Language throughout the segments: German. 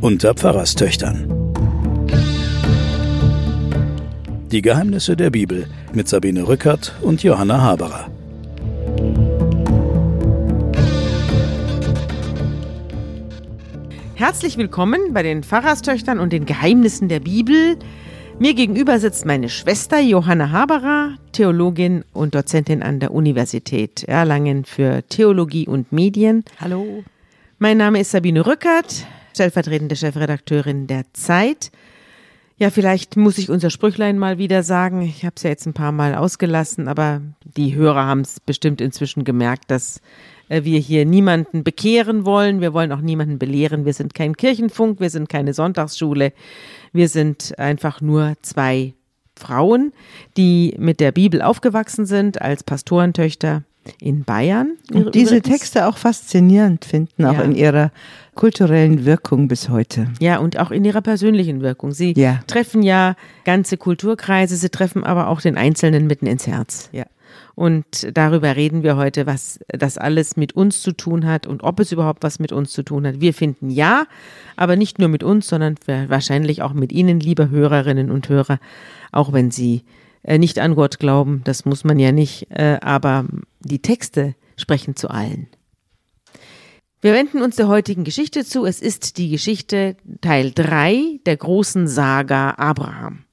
Unter Pfarrerstöchtern. Die Geheimnisse der Bibel mit Sabine Rückert und Johanna Haberer. Herzlich willkommen bei den Pfarrerstöchtern und den Geheimnissen der Bibel. Mir gegenüber sitzt meine Schwester Johanna Haberer, Theologin und Dozentin an der Universität Erlangen für Theologie und Medien. Hallo. Mein Name ist Sabine Rückert, stellvertretende Chefredakteurin der Zeit. Ja, vielleicht muss ich unser Sprüchlein mal wieder sagen. Ich habe es ja jetzt ein paar Mal ausgelassen, aber die Hörer haben es bestimmt inzwischen gemerkt, dass äh, wir hier niemanden bekehren wollen. Wir wollen auch niemanden belehren. Wir sind kein Kirchenfunk, wir sind keine Sonntagsschule. Wir sind einfach nur zwei Frauen, die mit der Bibel aufgewachsen sind als Pastorentöchter in Bayern. Und diese. Texte auch faszinierend finden, auch ja. in ihrer kulturellen Wirkung bis heute. Ja, und auch in ihrer persönlichen Wirkung. Sie ja. treffen ja ganze Kulturkreise, sie treffen aber auch den Einzelnen mitten ins Herz. Ja. Und darüber reden wir heute, was das alles mit uns zu tun hat und ob es überhaupt was mit uns zu tun hat. Wir finden ja, aber nicht nur mit uns, sondern wahrscheinlich auch mit Ihnen, liebe Hörerinnen und Hörer, auch wenn Sie äh, nicht an Gott glauben, das muss man ja nicht, äh, aber die Texte sprechen zu allen. Wir wenden uns der heutigen Geschichte zu. Es ist die Geschichte Teil 3 der großen Saga Abraham.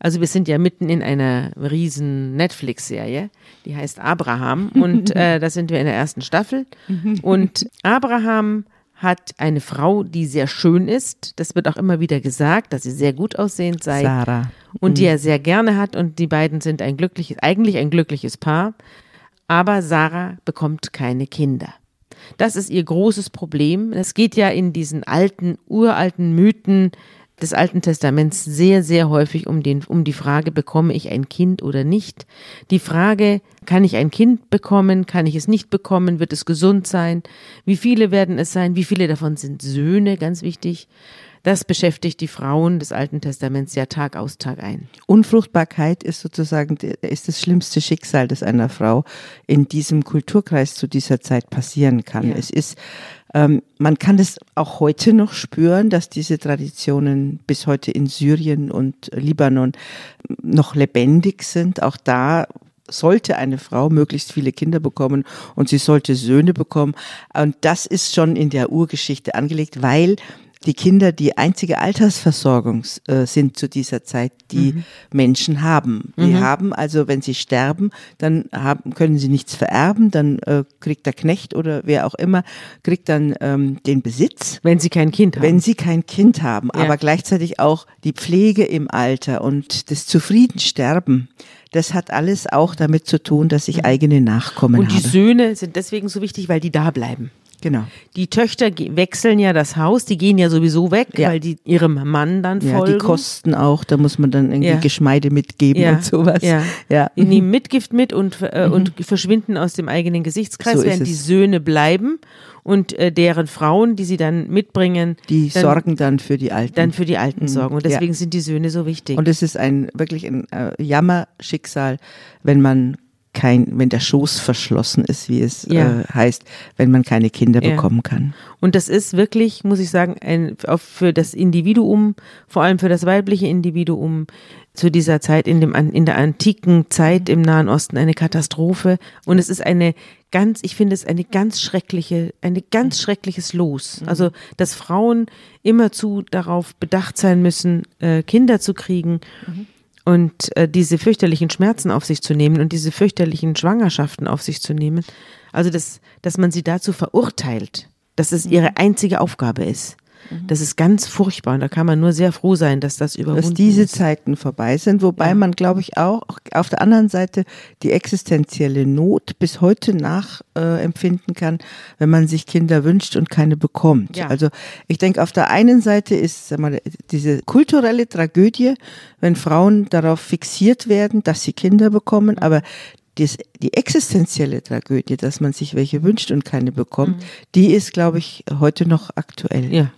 Also wir sind ja mitten in einer riesen Netflix-Serie, die heißt Abraham und äh, da sind wir in der ersten Staffel. Und Abraham hat eine Frau, die sehr schön ist. Das wird auch immer wieder gesagt, dass sie sehr gut aussehend sei. Sarah. Und die mhm. er sehr gerne hat und die beiden sind ein glückliches, eigentlich ein glückliches Paar. Aber Sarah bekommt keine Kinder. Das ist ihr großes Problem. Es geht ja in diesen alten, uralten Mythen des Alten Testaments sehr, sehr häufig um, den, um die Frage, bekomme ich ein Kind oder nicht? Die Frage, kann ich ein Kind bekommen? Kann ich es nicht bekommen? Wird es gesund sein? Wie viele werden es sein? Wie viele davon sind Söhne? Ganz wichtig. Das beschäftigt die Frauen des Alten Testaments ja Tag aus Tag ein. Unfruchtbarkeit ist sozusagen ist das schlimmste Schicksal, das einer Frau in diesem Kulturkreis zu dieser Zeit passieren kann. Ja. Es ist ähm, man kann es auch heute noch spüren, dass diese Traditionen bis heute in Syrien und Libanon noch lebendig sind. Auch da sollte eine Frau möglichst viele Kinder bekommen und sie sollte Söhne bekommen. Und das ist schon in der Urgeschichte angelegt, weil die Kinder die einzige Altersversorgung äh, sind zu dieser Zeit, die mhm. Menschen haben. Die mhm. haben also, wenn sie sterben, dann haben, können sie nichts vererben, dann äh, kriegt der Knecht oder wer auch immer, kriegt dann ähm, den Besitz. Wenn sie kein Kind haben. Wenn sie kein Kind haben, ja. aber gleichzeitig auch die Pflege im Alter und das Zufriedensterben das hat alles auch damit zu tun, dass ich mhm. eigene Nachkommen habe. Und die habe. Söhne sind deswegen so wichtig, weil die da bleiben. Genau. Die Töchter wechseln ja das Haus, die gehen ja sowieso weg, ja. weil die ihrem Mann dann folgen. Ja, die Kosten auch, da muss man dann irgendwie ja. Geschmeide mitgeben und sowas. Ja. ja. Die nehmen Mitgift mit und, äh, mhm. und verschwinden aus dem eigenen Gesichtskreis, so während die Söhne bleiben und äh, deren Frauen, die sie dann mitbringen, die dann, sorgen dann für die Alten. Dann für die Alten mhm. sorgen. Und deswegen sind die Söhne so wichtig. Und es ist ein wirklich ein äh, Jammerschicksal, wenn man kein, wenn der Schoß verschlossen ist, wie es ja. äh, heißt, wenn man keine Kinder ja. bekommen kann. Und das ist wirklich, muss ich sagen, ein, für das Individuum, vor allem für das weibliche Individuum zu dieser Zeit in, dem, in der antiken Zeit im Nahen Osten eine Katastrophe. Und es ist eine ganz, ich finde es eine ganz schreckliche, eine ganz schreckliches Los. Mhm. Also, dass Frauen immerzu darauf bedacht sein müssen, äh, Kinder zu kriegen. Mhm und äh, diese fürchterlichen Schmerzen auf sich zu nehmen und diese fürchterlichen Schwangerschaften auf sich zu nehmen. Also, dass, dass man sie dazu verurteilt, dass es ihre einzige Aufgabe ist. Mhm. Das ist ganz furchtbar und da kann man nur sehr froh sein, dass das überwunden Dass diese ist. Zeiten vorbei sind, wobei ja. man, glaube ich, auch auf der anderen Seite die existenzielle Not bis heute nachempfinden äh, kann, wenn man sich Kinder wünscht und keine bekommt. Ja. Also ich denke, auf der einen Seite ist mal, diese kulturelle Tragödie, wenn Frauen darauf fixiert werden, dass sie Kinder bekommen, mhm. aber die, die existenzielle Tragödie, dass man sich welche wünscht und keine bekommt, mhm. die ist, glaube ich, heute noch aktuell. Ja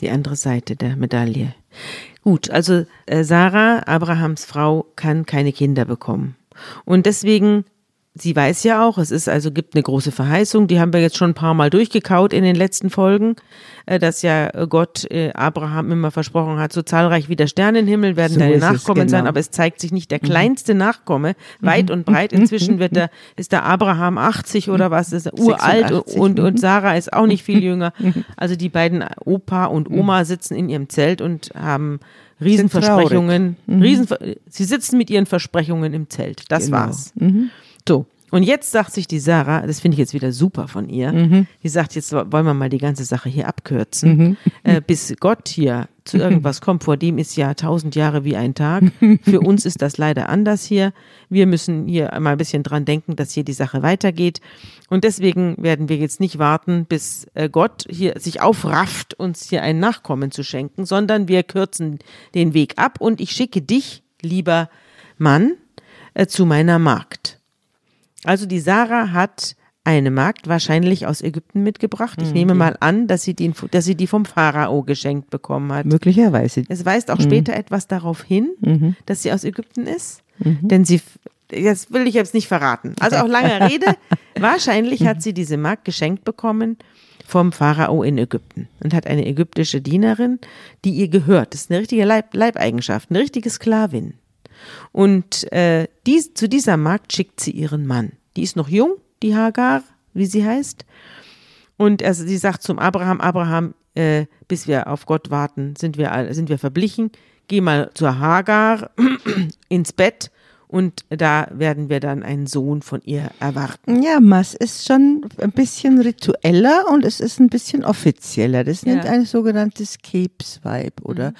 die andere Seite der Medaille. Gut, also äh, Sarah, Abrahams Frau, kann keine Kinder bekommen. Und deswegen sie weiß ja auch, es ist also gibt eine große Verheißung, die haben wir jetzt schon ein paar Mal durchgekaut in den letzten Folgen, äh, dass ja Gott äh, Abraham immer versprochen hat, so zahlreich wie der Sternenhimmel werden so deine Nachkommen genau. sein, aber es zeigt sich nicht der mhm. kleinste Nachkomme, weit mhm. und breit. Inzwischen wird der, ist der Abraham 80 oder was, ist er uralt und, und Sarah ist auch nicht viel jünger. Also die beiden Opa und Oma sitzen in ihrem Zelt und haben Riesenversprechungen, mhm. Riesen, sie sitzen mit ihren Versprechungen im Zelt. Das genau. war's. Mhm. So. Und jetzt sagt sich die Sarah, das finde ich jetzt wieder super von ihr, mhm. die sagt, jetzt wollen wir mal die ganze Sache hier abkürzen, mhm. äh, bis Gott hier zu irgendwas kommt, vor dem ist ja tausend Jahre wie ein Tag. Für uns ist das leider anders hier. Wir müssen hier mal ein bisschen dran denken, dass hier die Sache weitergeht. Und deswegen werden wir jetzt nicht warten, bis äh, Gott hier sich aufrafft, uns hier ein Nachkommen zu schenken, sondern wir kürzen den Weg ab und ich schicke dich, lieber Mann, äh, zu meiner Magd. Also die Sarah hat eine Magd wahrscheinlich aus Ägypten mitgebracht. Ich mhm. nehme mal an, dass sie, die, dass sie die vom Pharao geschenkt bekommen hat. Möglicherweise. Es weist auch mhm. später etwas darauf hin, mhm. dass sie aus Ägypten ist. Mhm. Denn sie, das will ich jetzt nicht verraten. Also auch lange Rede. wahrscheinlich hat sie diese Magd geschenkt bekommen vom Pharao in Ägypten und hat eine ägyptische Dienerin, die ihr gehört. Das ist eine richtige Leib Leibeigenschaft, eine richtige Sklavin. Und äh, dies, zu dieser Magd schickt sie ihren Mann. Die ist noch jung, die Hagar, wie sie heißt. Und also sie sagt zum Abraham, Abraham, äh, bis wir auf Gott warten, sind wir, sind wir verblichen. Geh mal zur Hagar ins Bett und da werden wir dann einen Sohn von ihr erwarten. Ja, Mass ist schon ein bisschen ritueller und es ist ein bisschen offizieller. Das nennt ja. ein sogenanntes Capes-Vibe oder mhm.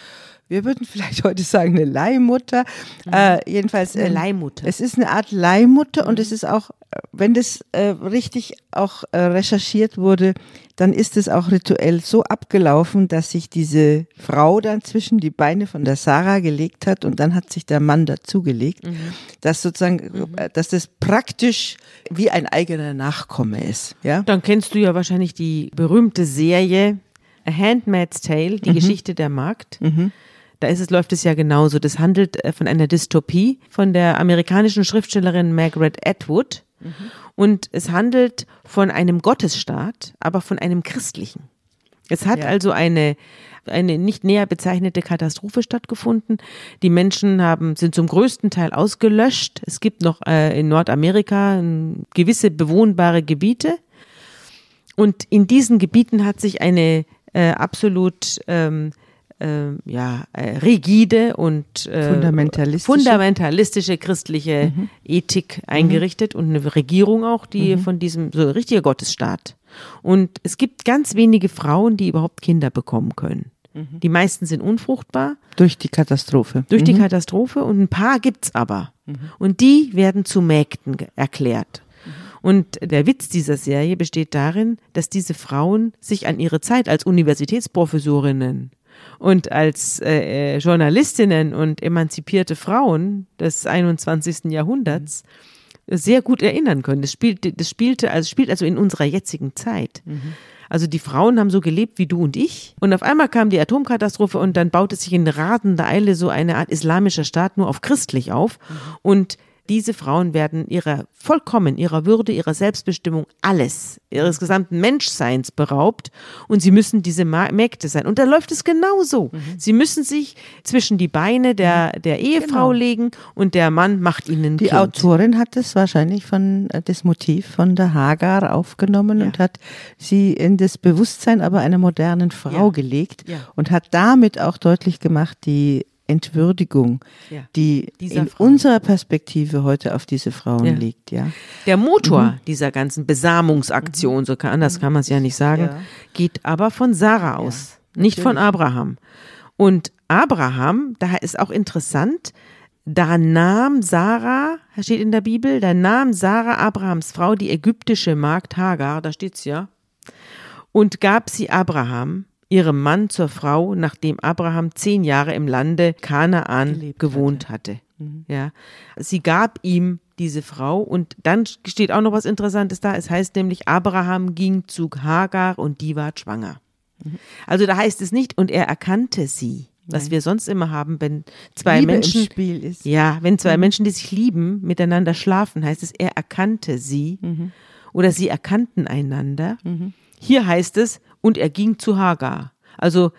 Wir würden vielleicht heute sagen eine Leihmutter. Mhm. Äh, jedenfalls eine äh, Leihmutter. Es ist eine Art Leihmutter mhm. und es ist auch, wenn das äh, richtig auch äh, recherchiert wurde, dann ist es auch rituell so abgelaufen, dass sich diese Frau dann zwischen die Beine von der Sarah gelegt hat und dann hat sich der Mann dazugelegt, mhm. dass sozusagen, mhm. Äh, dass das praktisch wie ein eigener Nachkomme ist. Ja? Dann kennst du ja wahrscheinlich die berühmte Serie A Handmaid's Tale, die mhm. Geschichte der Magd. Mhm. Da ist es, läuft es ja genauso. Das handelt äh, von einer Dystopie von der amerikanischen Schriftstellerin Margaret Atwood. Mhm. Und es handelt von einem Gottesstaat, aber von einem christlichen. Es hat ja. also eine, eine nicht näher bezeichnete Katastrophe stattgefunden. Die Menschen haben, sind zum größten Teil ausgelöscht. Es gibt noch äh, in Nordamerika gewisse bewohnbare Gebiete. Und in diesen Gebieten hat sich eine äh, absolut ähm, äh, ja, äh, rigide und äh, fundamentalistische. fundamentalistische christliche mhm. Ethik eingerichtet mhm. und eine Regierung auch, die mhm. von diesem so richtiger Gottesstaat. Und es gibt ganz wenige Frauen, die überhaupt Kinder bekommen können. Mhm. Die meisten sind unfruchtbar. Durch die Katastrophe. Durch die mhm. Katastrophe und ein paar gibt's aber. Mhm. Und die werden zu Mägden erklärt. Und der Witz dieser Serie besteht darin, dass diese Frauen sich an ihre Zeit als Universitätsprofessorinnen und als äh, äh, Journalistinnen und emanzipierte Frauen des 21. Jahrhunderts sehr gut erinnern können. Das, spielte, das spielte, also spielt also in unserer jetzigen Zeit. Mhm. Also die Frauen haben so gelebt wie du und ich. Und auf einmal kam die Atomkatastrophe und dann baute sich in rasender Eile so eine Art islamischer Staat nur auf christlich auf. Mhm. Und diese Frauen werden ihrer vollkommen, ihrer Würde, ihrer Selbstbestimmung, alles, ihres gesamten Menschseins beraubt und sie müssen diese Mägde sein. Und da läuft es genauso. Mhm. Sie müssen sich zwischen die Beine der, mhm. der Ehefrau genau. legen und der Mann macht ihnen Die kind. Autorin hat es wahrscheinlich von, äh, das Motiv von der Hagar aufgenommen ja. und hat sie in das Bewusstsein aber einer modernen Frau ja. gelegt ja. und hat damit auch deutlich gemacht, die Entwürdigung, ja, die in Frau. unserer Perspektive heute auf diese Frauen ja. liegt. Ja. Der Motor mhm. dieser ganzen Besamungsaktion, mhm. so kann, anders kann man es ja nicht sagen, ja. geht aber von Sarah aus, nicht von Abraham. Und Abraham, daher ist auch interessant, da nahm Sarah, steht in der Bibel, da nahm Sarah Abrahams Frau, die ägyptische Magd Hagar, da steht's ja, und gab sie Abraham ihrem Mann zur Frau, nachdem Abraham zehn Jahre im Lande Kanaan Gelebt gewohnt hatte. hatte. Mhm. Ja, sie gab ihm diese Frau und dann steht auch noch was Interessantes da. Es heißt nämlich, Abraham ging zu Hagar und die war schwanger. Mhm. Also da heißt es nicht, und er erkannte sie. was Nein. wir sonst immer haben, wenn zwei Liebe Menschen im Spiel ist. Ja, wenn zwei mhm. Menschen, die sich lieben, miteinander schlafen, heißt es, er erkannte sie mhm. oder sie erkannten einander. Mhm. Hier heißt es, und er ging zu Hagar. Also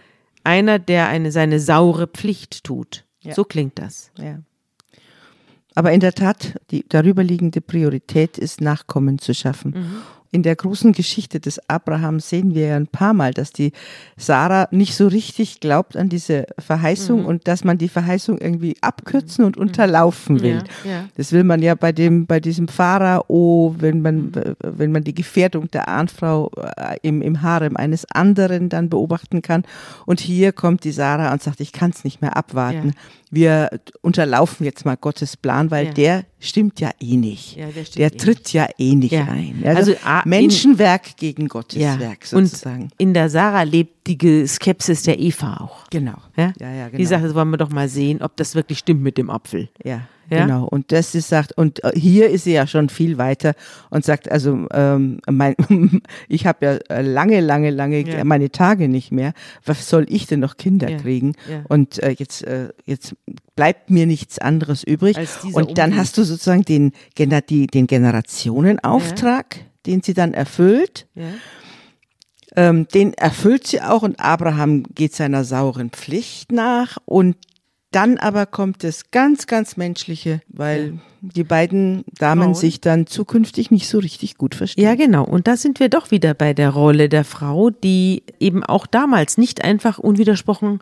einer, der eine seine saure Pflicht tut. Ja. So klingt das. Ja. Aber in der Tat, die darüberliegende Priorität ist, Nachkommen zu schaffen. Mhm in der großen Geschichte des Abraham sehen wir ja ein paar Mal, dass die Sarah nicht so richtig glaubt an diese Verheißung mhm. und dass man die Verheißung irgendwie abkürzen und mhm. unterlaufen will. Ja, ja. Das will man ja bei dem, bei diesem Pharao, wenn man, wenn man die Gefährdung der Ahnfrau äh, im, im Harem eines anderen dann beobachten kann. Und hier kommt die Sarah und sagt, ich kann es nicht mehr abwarten. Ja wir unterlaufen jetzt mal Gottes Plan, weil ja. der stimmt ja eh nicht. Ja, der, der eh tritt nicht. ja eh nicht ein. Also, also Menschenwerk in, gegen Gottes Werk sozusagen. Und in der Sarah lebt die Skepsis der Eva auch. Genau. Ja, ja, ja genau. Die sagt, das wollen wir doch mal sehen, ob das wirklich stimmt mit dem Apfel. Ja. Ja? Genau. Und das ist sagt, und äh, hier ist sie ja schon viel weiter und sagt, also ähm, mein, ich habe ja äh, lange, lange, lange ja. meine Tage nicht mehr. Was soll ich denn noch Kinder ja. kriegen? Und äh, jetzt, äh, jetzt bleibt mir nichts anderes übrig. Und dann hast du sozusagen den, die, den Generationenauftrag, den sie dann erfüllt. Ähm, den erfüllt sie auch und Abraham geht seiner sauren Pflicht nach und dann aber kommt das ganz, ganz Menschliche, weil die beiden Damen sich dann zukünftig nicht so richtig gut verstehen. Ja, genau. Und da sind wir doch wieder bei der Rolle der Frau, die eben auch damals nicht einfach unwidersprochen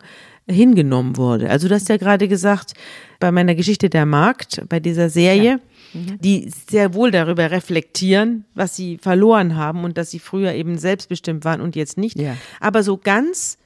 hingenommen wurde. Also du hast ja gerade gesagt, bei meiner Geschichte der Markt, bei dieser Serie, ja. Mhm. die sehr wohl darüber reflektieren, was sie verloren haben und dass sie früher eben selbstbestimmt waren und jetzt nicht. Ja. Aber so ganz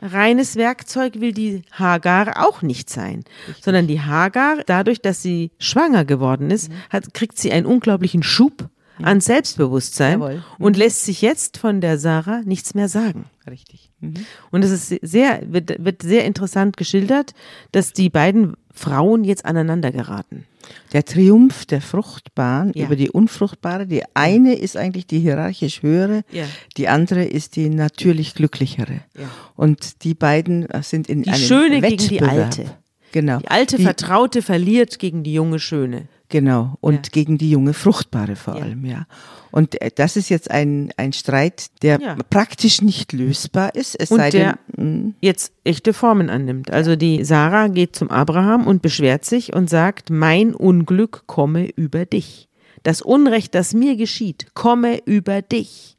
reines Werkzeug will die Hagar auch nicht sein, Richtig. sondern die Hagar, dadurch, dass sie schwanger geworden ist, mhm. hat, kriegt sie einen unglaublichen Schub ja. an Selbstbewusstsein mhm. und lässt sich jetzt von der Sarah nichts mehr sagen. Richtig. Mhm. Und es ist sehr, wird, wird sehr interessant geschildert, dass die beiden Frauen jetzt aneinander geraten. Der Triumph der Fruchtbaren ja. über die Unfruchtbare. Die eine ist eigentlich die hierarchisch höhere, ja. die andere ist die natürlich glücklichere. Ja. Und die beiden sind in die einem Schöne Wettbewerb. gegen die Alte. Genau. Die alte die, Vertraute verliert gegen die junge Schöne. Genau. Und gegen die junge Fruchtbare vor allem, ja. Und äh, das ist jetzt ein, ein Streit, der ja. praktisch nicht lösbar ist. Es und sei der denn, hm. jetzt echte Formen annimmt. Also die Sarah geht zum Abraham und beschwert sich und sagt, mein Unglück komme über dich. Das Unrecht, das mir geschieht, komme über dich.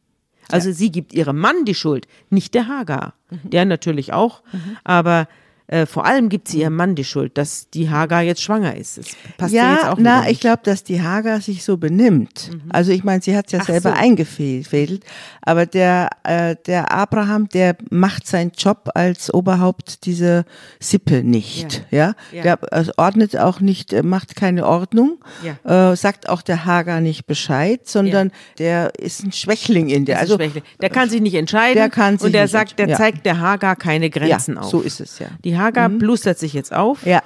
Also ja. sie gibt ihrem Mann die Schuld, nicht der Hagar. Mhm. Der natürlich auch, mhm. aber äh, vor allem gibt sie ihrem Mann die Schuld, dass die Hagar jetzt schwanger ist. Das passt ja, jetzt auch na, ich glaube, dass die Hagar sich so benimmt. Mhm. Also ich meine, sie hat es ja Ach selber so. eingefädelt, aber der, äh, der Abraham, der macht seinen Job als Oberhaupt dieser Sippe nicht. Ja, ja? ja. der also ordnet auch nicht, äh, macht keine Ordnung, ja. äh, sagt auch der Hagar nicht Bescheid, sondern der ist ein Schwächling in der. Also der kann sich nicht entscheiden. Der kann sich und der sagt, der zeigt der Hagar keine Grenzen auf. So ist es ja. Die Hagar mhm. blustert sich jetzt auf. Ja.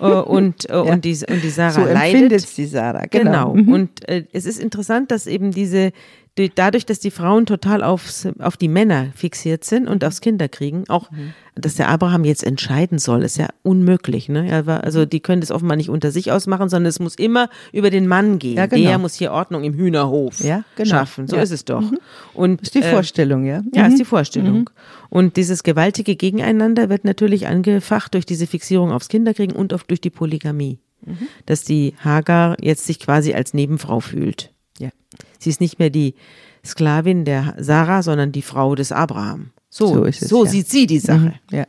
Äh, und, äh, ja. und, die, und die Sarah so leidet. die Sarah, genau. genau. Mhm. Und äh, es ist interessant, dass eben diese, dadurch, dass die Frauen total aufs, auf die Männer fixiert sind und aufs Kinderkriegen, auch, mhm. dass der Abraham jetzt entscheiden soll, ist ja unmöglich. Ne? Also die können das offenbar nicht unter sich ausmachen, sondern es muss immer über den Mann gehen. Ja, genau. Der muss hier Ordnung im Hühnerhof ja, genau. schaffen. So ja. ist es doch. Mhm. Und, ist die äh, Vorstellung, ja. Ja, ist die mhm. Vorstellung. Mhm. Und dieses gewaltige Gegeneinander wird natürlich angefacht durch diese Fixierung aufs Kinderkriegen und auch durch die Polygamie. Mhm. Dass die Hagar jetzt sich quasi als Nebenfrau fühlt. Ja. Sie ist nicht mehr die Sklavin der Sarah, sondern die Frau des Abraham. So, so, es, so ja. sieht sie die Sache. Mhm, ja.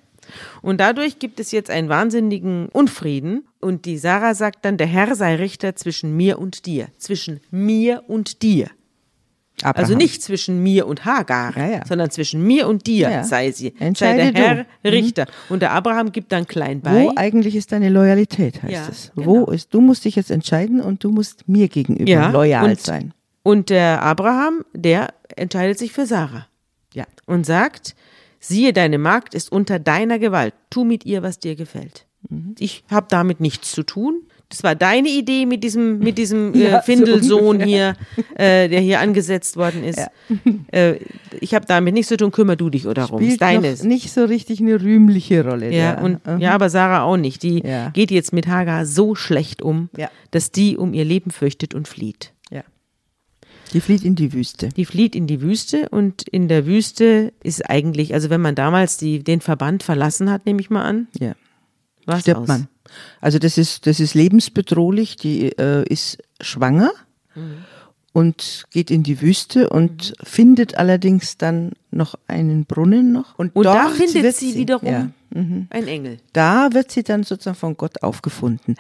Und dadurch gibt es jetzt einen wahnsinnigen Unfrieden. Und die Sarah sagt dann, der Herr sei Richter zwischen mir und dir. Zwischen mir und dir. Abraham. Also nicht zwischen mir und Hagar, ja, ja. sondern zwischen mir und dir ja. sei sie. Entscheide sei der Herr du. Mhm. Richter. Und der Abraham gibt dann klein bei. Wo eigentlich ist deine Loyalität, heißt es. Genau. Wo ist, du musst dich jetzt entscheiden und du musst mir gegenüber loyal und, sein. Und der Abraham, der entscheidet sich für Sarah. Ja. Und sagt, siehe, deine Magd ist unter deiner Gewalt. Tu mit ihr, was dir gefällt. Mhm. Ich habe damit nichts zu tun das war deine Idee mit diesem, mit diesem äh, ja, Findelsohn so hier, äh, der hier angesetzt worden ist. Ja. Äh, ich habe damit nichts zu tun, kümmere du dich darum. Spielt deines. nicht so richtig eine rühmliche Rolle. Ja, und, mhm. ja, aber Sarah auch nicht. Die ja. geht jetzt mit Hagar so schlecht um, dass die um ihr Leben fürchtet und flieht. Ja. Die flieht in die Wüste. Die flieht in die Wüste und in der Wüste ist eigentlich, also wenn man damals die, den Verband verlassen hat, nehme ich mal an, ja. stirbt aus. man. Also das ist, das ist lebensbedrohlich, die äh, ist schwanger. Mhm und geht in die Wüste und mhm. findet allerdings dann noch einen Brunnen noch. Und, und da findet sie, sie wiederum ja, mhm. ein Engel. Da wird sie dann sozusagen von Gott aufgefunden.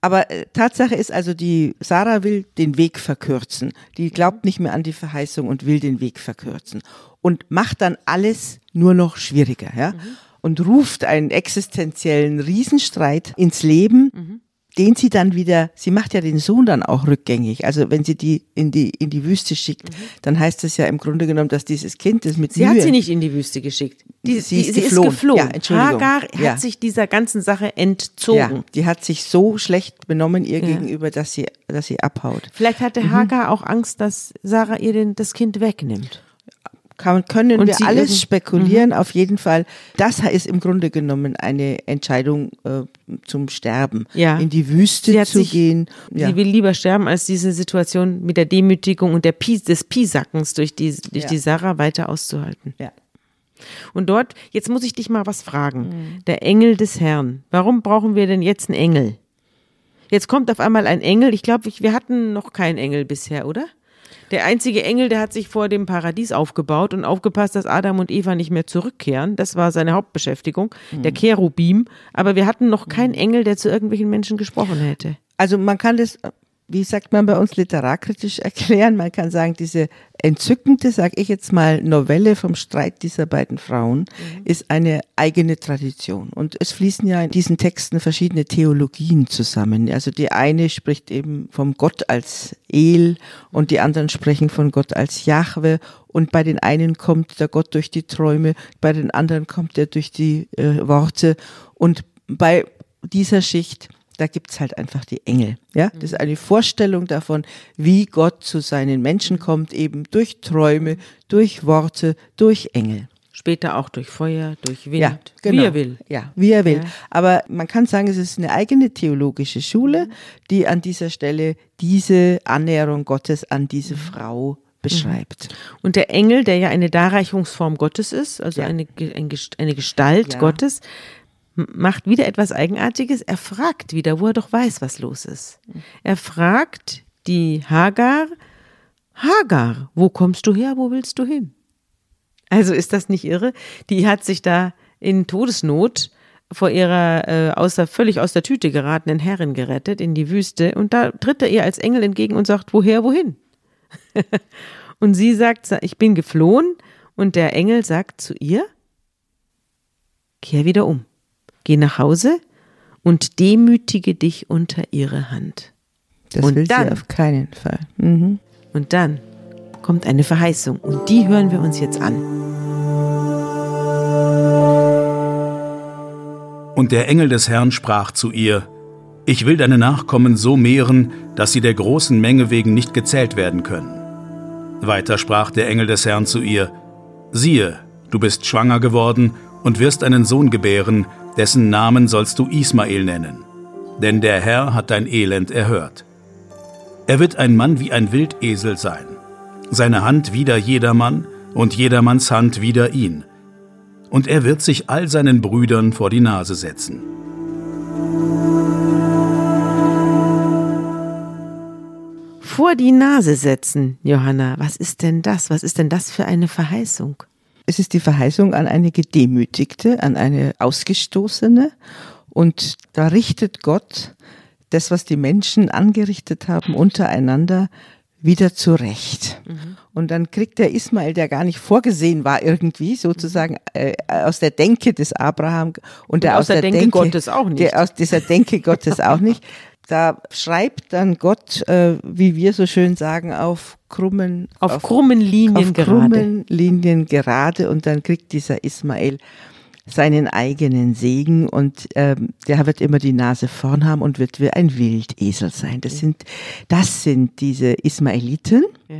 Aber äh, Tatsache ist also, die Sarah will den Weg verkürzen. Die glaubt nicht mehr an die Verheißung und will den Weg verkürzen und macht dann alles nur noch schwieriger, ja? Und ruft einen existenziellen Riesenstreit ins Leben. Mhm den sie dann wieder, sie macht ja den Sohn dann auch rückgängig. Also wenn sie die in die, in die Wüste schickt, mhm. dann heißt das ja im Grunde genommen, dass dieses Kind das mit Sie Mühe, hat sie nicht in die Wüste geschickt. Die, sie, die, ist, sie geflohen. ist geflohen. Ja, Entschuldigung. Hagar ja. hat sich dieser ganzen Sache entzogen. Ja, die hat sich so schlecht benommen ihr ja. gegenüber, dass sie, dass sie abhaut. Vielleicht hatte mhm. Hagar auch Angst, dass Sarah ihr den, das Kind wegnimmt kann, können und wir alles spekulieren. Mhm. Auf jeden Fall, das ist im Grunde genommen eine Entscheidung äh, zum Sterben. Ja. In die Wüste zu sich, gehen. Ja. Sie will lieber sterben, als diese Situation mit der Demütigung und der Pie, des Piesackens durch die, durch ja. die Sarah weiter auszuhalten. Ja. Und dort, jetzt muss ich dich mal was fragen. Mhm. Der Engel des Herrn. Warum brauchen wir denn jetzt einen Engel? Jetzt kommt auf einmal ein Engel. Ich glaube, wir hatten noch keinen Engel bisher, oder? Der einzige Engel, der hat sich vor dem Paradies aufgebaut und aufgepasst, dass Adam und Eva nicht mehr zurückkehren. Das war seine Hauptbeschäftigung, mhm. der Cherubim. Aber wir hatten noch keinen Engel, der zu irgendwelchen Menschen gesprochen hätte. Also man kann das wie sagt man bei uns, literarkritisch erklären. Man kann sagen, diese entzückende, sage ich jetzt mal, Novelle vom Streit dieser beiden Frauen mhm. ist eine eigene Tradition. Und es fließen ja in diesen Texten verschiedene Theologien zusammen. Also die eine spricht eben vom Gott als El und die anderen sprechen von Gott als Jahwe. Und bei den einen kommt der Gott durch die Träume, bei den anderen kommt er durch die äh, Worte. Und bei dieser Schicht da gibt's halt einfach die Engel. Ja, das ist eine Vorstellung davon, wie Gott zu seinen Menschen kommt, eben durch Träume, durch Worte, durch Engel. Später auch durch Feuer, durch Wind, ja, genau. wie er will. Ja, wie er will. Ja. Aber man kann sagen, es ist eine eigene theologische Schule, die an dieser Stelle diese Annäherung Gottes an diese mhm. Frau beschreibt. Und der Engel, der ja eine Darreichungsform Gottes ist, also ja. eine, eine Gestalt ja. Gottes, macht wieder etwas Eigenartiges. Er fragt wieder, wo er doch weiß, was los ist. Er fragt die Hagar, Hagar, wo kommst du her, wo willst du hin? Also ist das nicht irre? Die hat sich da in Todesnot vor ihrer äh, aus der, völlig aus der Tüte geratenen Herrin gerettet in die Wüste und da tritt er ihr als Engel entgegen und sagt, woher, wohin? und sie sagt, ich bin geflohen und der Engel sagt zu ihr, kehr wieder um. Geh nach Hause und demütige dich unter ihre Hand. Das und will dann, sie auf keinen Fall. Mhm. Und dann kommt eine Verheißung und die hören wir uns jetzt an. Und der Engel des Herrn sprach zu ihr, Ich will deine Nachkommen so mehren, dass sie der großen Menge wegen nicht gezählt werden können. Weiter sprach der Engel des Herrn zu ihr, Siehe, du bist schwanger geworden und wirst einen Sohn gebären, dessen Namen sollst du Ismael nennen, denn der Herr hat dein Elend erhört. Er wird ein Mann wie ein Wildesel sein, seine Hand wider jedermann und jedermanns Hand wider ihn, und er wird sich all seinen Brüdern vor die Nase setzen. Vor die Nase setzen, Johanna, was ist denn das? Was ist denn das für eine Verheißung? Es ist die Verheißung an eine Gedemütigte, an eine Ausgestoßene. Und da richtet Gott das, was die Menschen angerichtet haben, untereinander wieder zurecht. Mhm. Und dann kriegt der Ismael, der gar nicht vorgesehen war irgendwie, sozusagen äh, aus der Denke des Abraham und der und aus, aus, der, der Denke, Denke, Gottes auch nicht. Der aus dieser Denke Gottes auch nicht, da schreibt dann Gott, äh, wie wir so schön sagen, auf krummen, auf, auf krummen Linien auf gerade. krummen Linien gerade und dann kriegt dieser Ismael seinen eigenen Segen und ähm, der wird immer die Nase vorn haben und wird wie ein Wildesel sein. Das sind, das sind diese Ismaeliten. Ja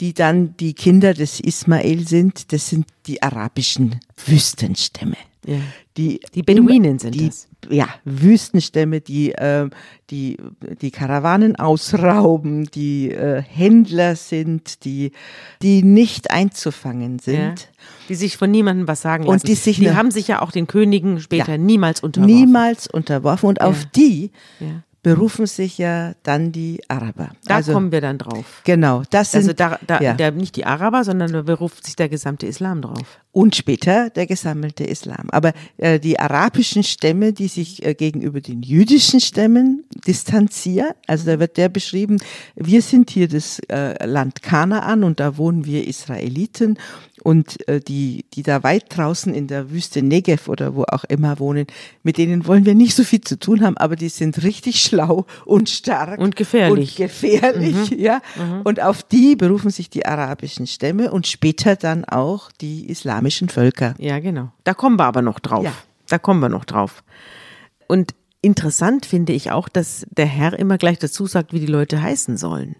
die dann die Kinder des Ismael sind, das sind die arabischen Wüstenstämme. Ja. Die, die Beduinen sind die, das. Ja, Wüstenstämme, die, äh, die die Karawanen ausrauben, die äh, Händler sind, die, die nicht einzufangen sind. Ja. Die sich von niemandem was sagen lassen. Und die, sich die haben sich ja auch den Königen später ja, niemals unterworfen. Niemals unterworfen. Und auf die berufen sich ja dann die Araber. Da also, kommen wir dann drauf. Genau, das also sind also da, da, ja. der, nicht die Araber, sondern da beruft sich der gesamte Islam drauf. Und später der gesammelte Islam. Aber äh, die arabischen Stämme, die sich äh, gegenüber den jüdischen Stämmen distanzieren, also da wird der beschrieben, wir sind hier das äh, Land Kanaan und da wohnen wir Israeliten und äh, die, die da weit draußen in der Wüste Negev oder wo auch immer wohnen, mit denen wollen wir nicht so viel zu tun haben, aber die sind richtig schlau und stark. Und gefährlich. Und gefährlich, mhm. ja. Mhm. Und auf die berufen sich die arabischen Stämme und später dann auch die islamischen Völker. Ja, genau. Da kommen wir aber noch drauf. Ja. Da kommen wir noch drauf. Und interessant finde ich auch, dass der Herr immer gleich dazu sagt, wie die Leute heißen sollen.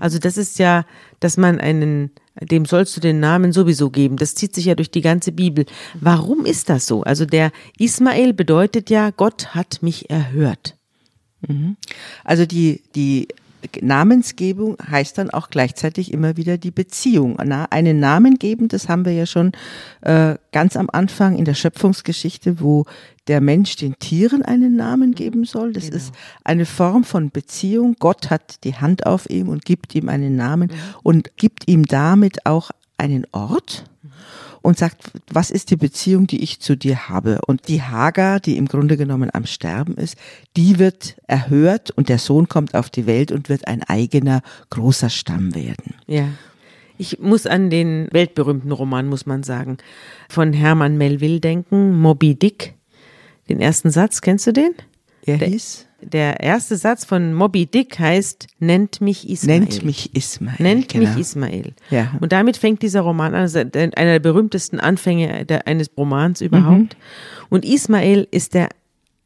Also das ist ja, dass man einen, dem sollst du den Namen sowieso geben. Das zieht sich ja durch die ganze Bibel. Warum ist das so? Also der Ismael bedeutet ja, Gott hat mich erhört. Mhm. Also die, die Namensgebung heißt dann auch gleichzeitig immer wieder die Beziehung. einen Namen geben, das haben wir ja schon äh, ganz am Anfang in der Schöpfungsgeschichte, wo der Mensch den Tieren einen Namen geben soll. Das genau. ist eine Form von Beziehung. Gott hat die Hand auf ihm und gibt ihm einen Namen mhm. und gibt ihm damit auch einen Ort und sagt, was ist die Beziehung, die ich zu dir habe? Und die Hagar, die im Grunde genommen am Sterben ist, die wird erhört und der Sohn kommt auf die Welt und wird ein eigener großer Stamm werden. Ja. Ich muss an den weltberühmten Roman, muss man sagen, von Hermann Melville denken, Moby Dick. Den ersten Satz, kennst du den? Er hieß? der erste Satz von Moby Dick heißt, nennt mich Ismael. Nennt mich Ismael. Nennt genau. mich Ismael. Ja. Und damit fängt dieser Roman an, also einer der berühmtesten Anfänge der, eines Romans überhaupt. Mhm. Und Ismael ist der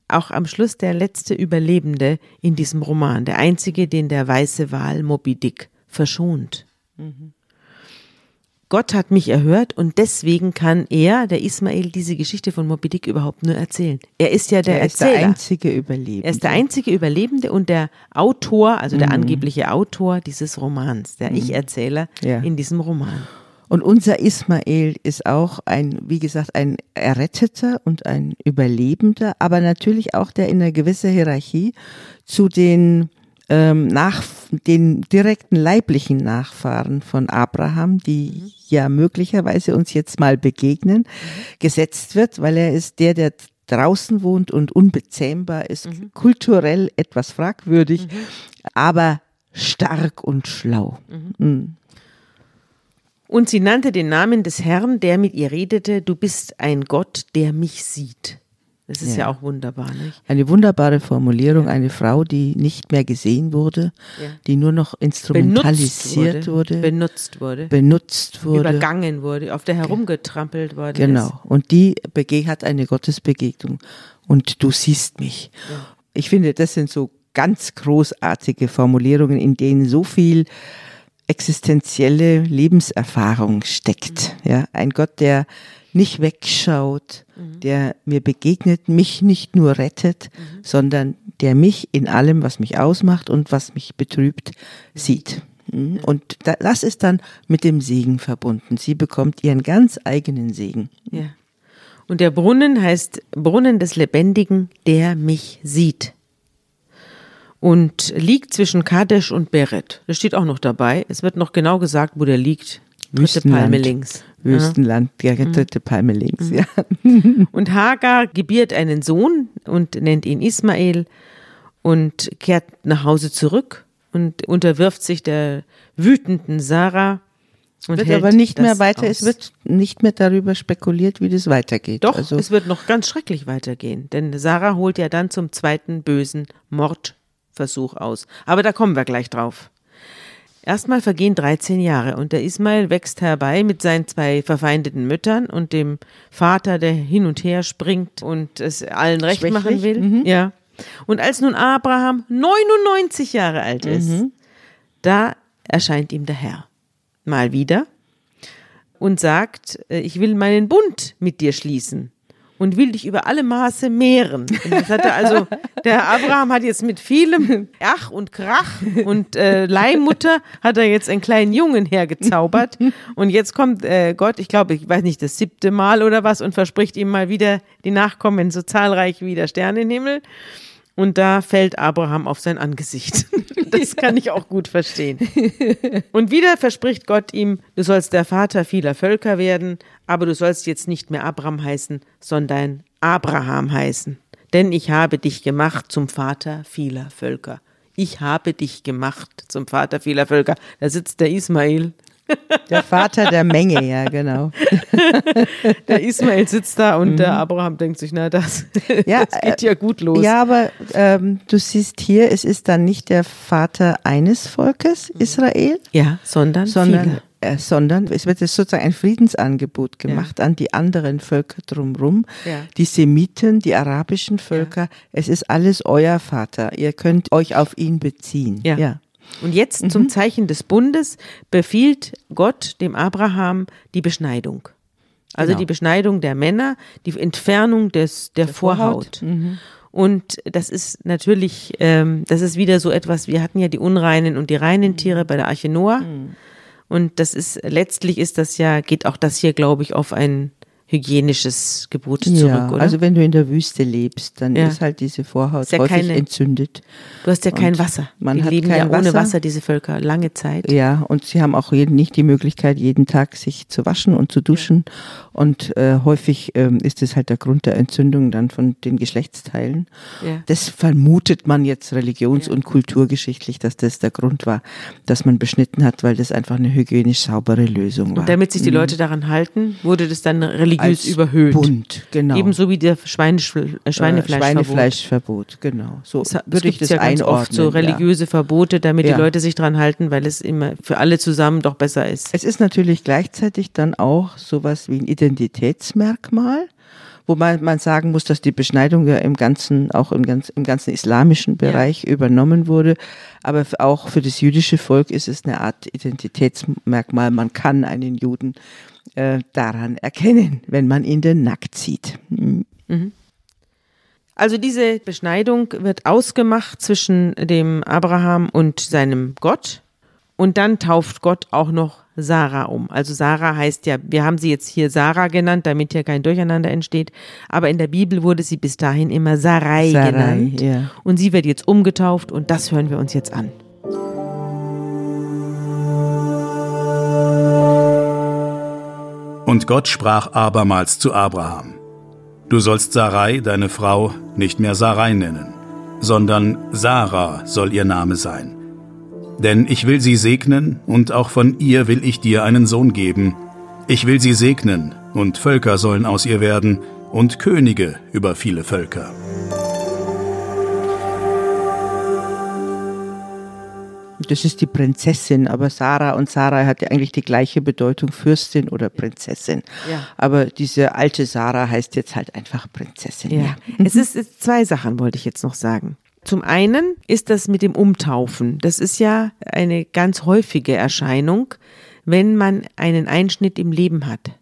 auch am Schluss der letzte Überlebende in diesem Roman, der einzige, den der weiße Wal Moby Dick verschont. Mhm. Gott hat mich erhört und deswegen kann er, der Ismael, diese Geschichte von Moby Dick überhaupt nur erzählen. Er ist ja der er ist Erzähler. der einzige Überlebende. Er ist der einzige Überlebende und der Autor, also der mhm. angebliche Autor dieses Romans, der mhm. Ich-Erzähler ja. in diesem Roman. Und unser Ismael ist auch ein, wie gesagt, ein Erretteter und ein Überlebender, aber natürlich auch der in einer gewissen Hierarchie zu den ähm, nach den direkten leiblichen Nachfahren von Abraham, die mhm. ja möglicherweise uns jetzt mal begegnen, mhm. gesetzt wird, weil er ist der, der draußen wohnt und unbezähmbar ist, mhm. kulturell etwas fragwürdig, mhm. aber stark und schlau. Mhm. Mhm. Und sie nannte den Namen des Herrn, der mit ihr redete, du bist ein Gott, der mich sieht. Das ist ja, ja auch wunderbar, nicht? Eine wunderbare Formulierung, ja. eine Frau, die nicht mehr gesehen wurde, ja. die nur noch instrumentalisiert benutzt wurde, wurde, benutzt wurde, benutzt wurde, übergangen wurde, auf der herumgetrampelt worden genau. ist. Genau. Und die hat eine Gottesbegegnung und du siehst mich. Ich finde, das sind so ganz großartige Formulierungen, in denen so viel existenzielle Lebenserfahrung steckt. Mhm. Ja, ein Gott, der nicht wegschaut, mhm. der mir begegnet, mich nicht nur rettet, mhm. sondern der mich in allem, was mich ausmacht und was mich betrübt, sieht. Mhm. Und das ist dann mit dem Segen verbunden. Sie bekommt ihren ganz eigenen Segen. Ja. Und der Brunnen heißt Brunnen des Lebendigen, der mich sieht. Und liegt zwischen Kadesh und Beret. Das steht auch noch dabei. Es wird noch genau gesagt, wo der liegt. Dritte Palme links. Wüstenland, ja, mhm. dritte Palme links, mhm. ja. Und Hagar gebiert einen Sohn und nennt ihn Ismael und kehrt nach Hause zurück und unterwirft sich der wütenden Sarah. Und wird aber nicht mehr weiter, aus. es wird nicht mehr darüber spekuliert, wie das weitergeht. Doch, also es wird noch ganz schrecklich weitergehen, denn Sarah holt ja dann zum zweiten bösen Mordversuch aus. Aber da kommen wir gleich drauf. Erstmal vergehen 13 Jahre und der Ismail wächst herbei mit seinen zwei verfeindeten Müttern und dem Vater, der hin und her springt und es allen recht Schwächlich. machen will. Mhm. Ja. Und als nun Abraham 99 Jahre alt ist, mhm. da erscheint ihm der Herr. mal wieder und sagt, äh, ich will meinen Bund mit dir schließen und will dich über alle Maße mehren. Und das hat er also, der Abraham hat jetzt mit vielem Ach und Krach und äh, Leihmutter hat er jetzt einen kleinen Jungen hergezaubert. Und jetzt kommt äh, Gott, ich glaube, ich weiß nicht, das siebte Mal oder was und verspricht ihm mal wieder die Nachkommen so zahlreich wie der Sterne im Himmel. Und da fällt Abraham auf sein Angesicht. Das kann ich auch gut verstehen. Und wieder verspricht Gott ihm, du sollst der Vater vieler Völker werden, aber du sollst jetzt nicht mehr Abraham heißen, sondern Abraham heißen. Denn ich habe dich gemacht zum Vater vieler Völker. Ich habe dich gemacht zum Vater vieler Völker. Da sitzt der Ismail der Vater der Menge, ja, genau. Der Ismael sitzt da und mhm. der Abraham denkt sich, na, das, ja, das geht ja gut los. Ja, aber ähm, du siehst hier, es ist dann nicht der Vater eines Volkes, Israel. Ja, sondern, sondern äh, sondern es wird jetzt sozusagen ein Friedensangebot gemacht ja. an die anderen Völker drumherum, ja. die Semiten, die arabischen Völker. Ja. Es ist alles euer Vater. Ihr könnt euch auf ihn beziehen. ja. Und jetzt mhm. zum Zeichen des Bundes befiehlt Gott dem Abraham die Beschneidung. Also genau. die Beschneidung der Männer, die Entfernung des, der, der Vorhaut. Vorhaut. Mhm. Und das ist natürlich, ähm, das ist wieder so etwas, wir hatten ja die unreinen und die reinen Tiere bei der Arche Noah. Mhm. Und das ist, letztlich ist das ja, geht auch das hier, glaube ich, auf ein hygienisches Gebot ja, zurück, oder? Also wenn du in der Wüste lebst, dann ja. ist halt diese Vorhaut ja häufig keine, entzündet. Du hast ja kein und Wasser. Man die leben ja ohne Wasser. Wasser, diese Völker, lange Zeit. Ja, und sie haben auch jeden, nicht die Möglichkeit, jeden Tag sich zu waschen und zu duschen. Ja. Und äh, häufig ähm, ist es halt der Grund der Entzündung dann von den Geschlechtsteilen. Ja. Das vermutet man jetzt religions- und kulturgeschichtlich, dass das der Grund war, dass man beschnitten hat, weil das einfach eine hygienisch saubere Lösung war. Und damit sich die mhm. Leute daran halten, wurde das dann religiös religiös überhöht. Bunt, genau. Ebenso wie der Schweinesch äh, Schweinefleischverbot. Schweinefleischverbot, genau. So es, würde ich das ja einordnen. Oft so religiöse ja. Verbote, damit ja. die Leute sich dran halten, weil es immer für alle zusammen doch besser ist. Es ist natürlich gleichzeitig dann auch sowas wie ein Identitätsmerkmal wobei man sagen muss, dass die Beschneidung ja im ganzen, auch im, ganz, im ganzen islamischen Bereich ja. übernommen wurde. Aber auch für das jüdische Volk ist es eine Art Identitätsmerkmal. Man kann einen Juden äh, daran erkennen, wenn man ihn denn nackt sieht. Mhm. mhm. Also diese Beschneidung wird ausgemacht zwischen dem Abraham und seinem Gott. Und dann tauft Gott auch noch Sarah um. Also Sarah heißt ja, wir haben sie jetzt hier Sarah genannt, damit hier kein Durcheinander entsteht. Aber in der Bibel wurde sie bis dahin immer Sarai, Sarai genannt. Ja. Und sie wird jetzt umgetauft und das hören wir uns jetzt an. Und Gott sprach abermals zu Abraham, Du sollst Sarai, deine Frau, nicht mehr Sarai nennen, sondern Sarah soll ihr Name sein. Denn ich will sie segnen, und auch von ihr will ich dir einen Sohn geben. Ich will sie segnen, und Völker sollen aus ihr werden, und Könige über viele Völker. Das ist die Prinzessin, aber Sarah und Sarah hat ja eigentlich die gleiche Bedeutung, Fürstin oder Prinzessin. Ja. Aber diese alte Sarah heißt jetzt halt einfach Prinzessin. Ja. ja. Es ist zwei Sachen, wollte ich jetzt noch sagen. Zum einen ist das mit dem Umtaufen. Das ist ja eine ganz häufige Erscheinung, wenn man einen Einschnitt im Leben hat.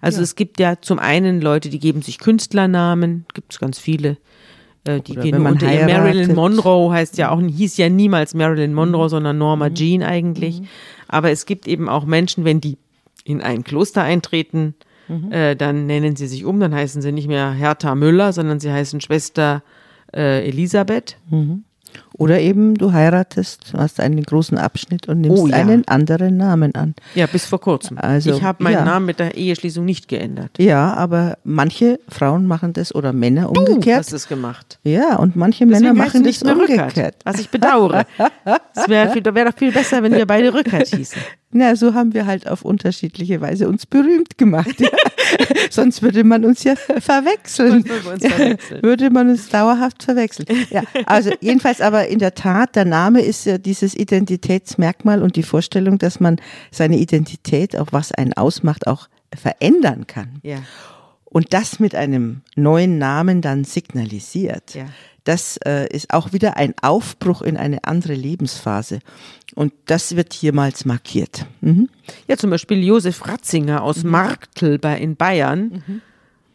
Also ja. es gibt ja zum einen Leute, die geben sich Künstlernamen, gibt es ganz viele. Äh, die Oder gehen unter. Marilyn Monroe heißt ja auch, hieß ja niemals Marilyn Monroe, mhm. sondern Norma mhm. Jean eigentlich. Mhm. Aber es gibt eben auch Menschen, wenn die in ein Kloster eintreten, mhm. äh, dann nennen sie sich um, dann heißen sie nicht mehr Hertha Müller, sondern sie heißen Schwester äh, Elisabeth. Mhm. Oder eben du heiratest, hast einen großen Abschnitt und nimmst oh, ja. einen anderen Namen an. Ja, bis vor kurzem. Also, ich habe meinen ja. Namen mit der Eheschließung nicht geändert. Ja, aber manche Frauen machen das oder Männer umgekehrt. Du hast es gemacht. Ja, und manche Deswegen Männer machen das umgekehrt. Rückert, was ich bedauere. Es wäre wär doch viel besser, wenn wir beide Rückert hießen. Na, so haben wir halt auf unterschiedliche Weise uns berühmt gemacht. Sonst würde man uns ja verwechseln. Uns verwechseln. würde man uns dauerhaft verwechseln. Ja, also jedenfalls aber in der Tat, der Name ist ja dieses Identitätsmerkmal und die Vorstellung, dass man seine Identität, auch was einen ausmacht, auch verändern kann. Ja. Und das mit einem neuen Namen dann signalisiert. Ja das äh, ist auch wieder ein Aufbruch in eine andere Lebensphase. Und das wird hiermals markiert. Mhm. Ja, zum Beispiel Josef Ratzinger aus mhm. Marktl bei, in Bayern mhm.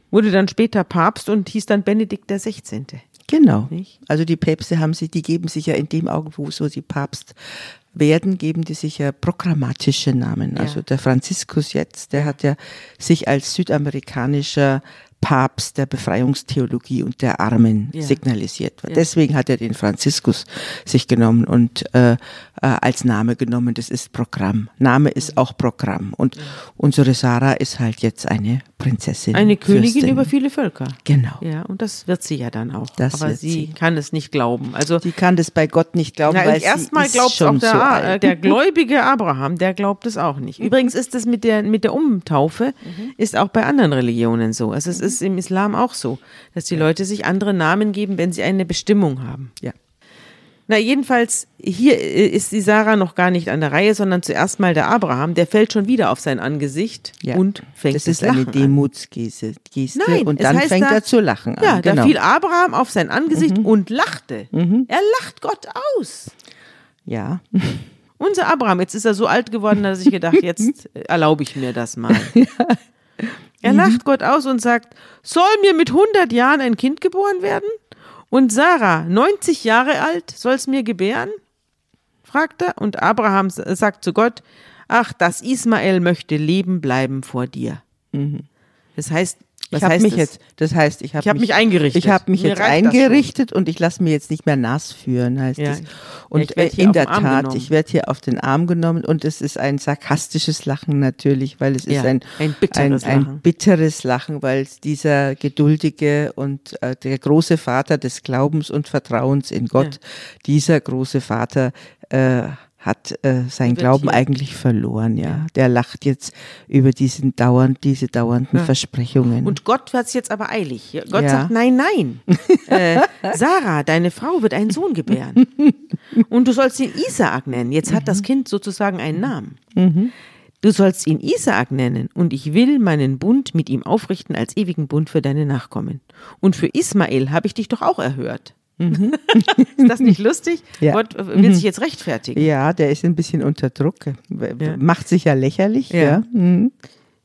wurde dann später Papst und hieß dann Benedikt der 16. Genau. Nicht? Also die Päpste haben sie, die geben sich ja in dem Augenblick, wo so sie Papst werden, geben die sich ja programmatische Namen. Ja. Also der Franziskus jetzt, der hat ja sich als südamerikanischer Papst der Befreiungstheologie und der Armen ja. signalisiert. Ja. Deswegen hat er den Franziskus sich genommen und äh, äh, als Name genommen. Das ist Programm. Name ist auch Programm. Und unsere Sarah ist halt jetzt eine Prinzessin. Eine Königin Fürstin. über viele Völker. Genau. Ja, und das wird sie ja dann auch. Das Aber sie, sie, kann es nicht glauben. Also sie kann das bei Gott nicht glauben, na, weil erstmal glaubt auch der, so der gläubige Abraham, der glaubt es auch nicht. Übrigens ist es mit der mit der Umtaufe mhm. ist auch bei anderen Religionen so. Also es ist im Islam auch so, dass die Leute sich andere Namen geben, wenn sie eine Bestimmung haben. Ja. Na, jedenfalls, hier ist die Sarah noch gar nicht an der Reihe, sondern zuerst mal der Abraham, der fällt schon wieder auf sein Angesicht ja. und fängt das, das ist eine Demutsgeste Nein, und dann fängt da, er zu lachen an. Ja, genau. da fiel Abraham auf sein Angesicht mhm. und lachte. Mhm. Er lacht Gott aus. Ja. Unser Abraham, jetzt ist er so alt geworden, dass ich gedacht, jetzt erlaube ich mir das mal. ja. Er mhm. lacht Gott aus und sagt, soll mir mit 100 Jahren ein Kind geboren werden? Und Sarah, 90 Jahre alt, soll es mir gebären? fragt er. Und Abraham sagt zu Gott, ach, das Ismael möchte leben bleiben vor dir. Mhm. Das heißt, was ich heißt mich das? jetzt, das heißt, ich habe hab mich, mich, eingerichtet. Ich habe mich mir jetzt eingerichtet und ich lasse mir jetzt nicht mehr nass führen, heißt ja. es. Und ja, in der Tat, ich werde hier auf den Arm genommen und es ist ein sarkastisches Lachen natürlich, weil es ja, ist ein, ein, bitteres, ein, ein bitteres Lachen, weil dieser geduldige und äh, der große Vater des Glaubens und Vertrauens in Gott, dieser große Vater äh, hat äh, sein Glauben hier. eigentlich verloren, ja. Der lacht jetzt über diesen dauernd, diese dauernden ja. Versprechungen. Und Gott wird es jetzt aber eilig. Gott ja. sagt, nein, nein. äh, Sarah, deine Frau wird einen Sohn gebären. Und du sollst ihn Isaak nennen. Jetzt mhm. hat das mhm. Kind sozusagen einen Namen. Mhm. Du sollst ihn Isaak nennen, und ich will meinen Bund mit ihm aufrichten als ewigen Bund für deine Nachkommen. Und für Ismael habe ich dich doch auch erhört. Mhm. ist das nicht lustig? Ja. Gott will mhm. sich jetzt rechtfertigen. Ja, der ist ein bisschen unter Druck. Ja. Macht sich ja lächerlich. Ja, ja. Mhm.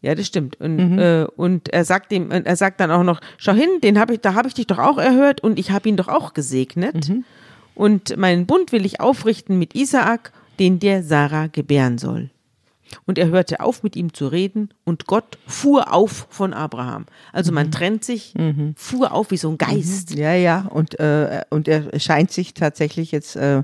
das stimmt. Und, mhm. äh, und er sagt ihm, er sagt dann auch noch: Schau hin, den hab ich, da habe ich dich doch auch erhört und ich habe ihn doch auch gesegnet. Mhm. Und meinen Bund will ich aufrichten mit Isaak, den der Sarah gebären soll. Und er hörte auf, mit ihm zu reden, und Gott fuhr auf von Abraham. Also man mhm. trennt sich, mhm. fuhr auf wie so ein Geist. Mhm. Ja, ja, und, äh, und er scheint sich tatsächlich jetzt äh,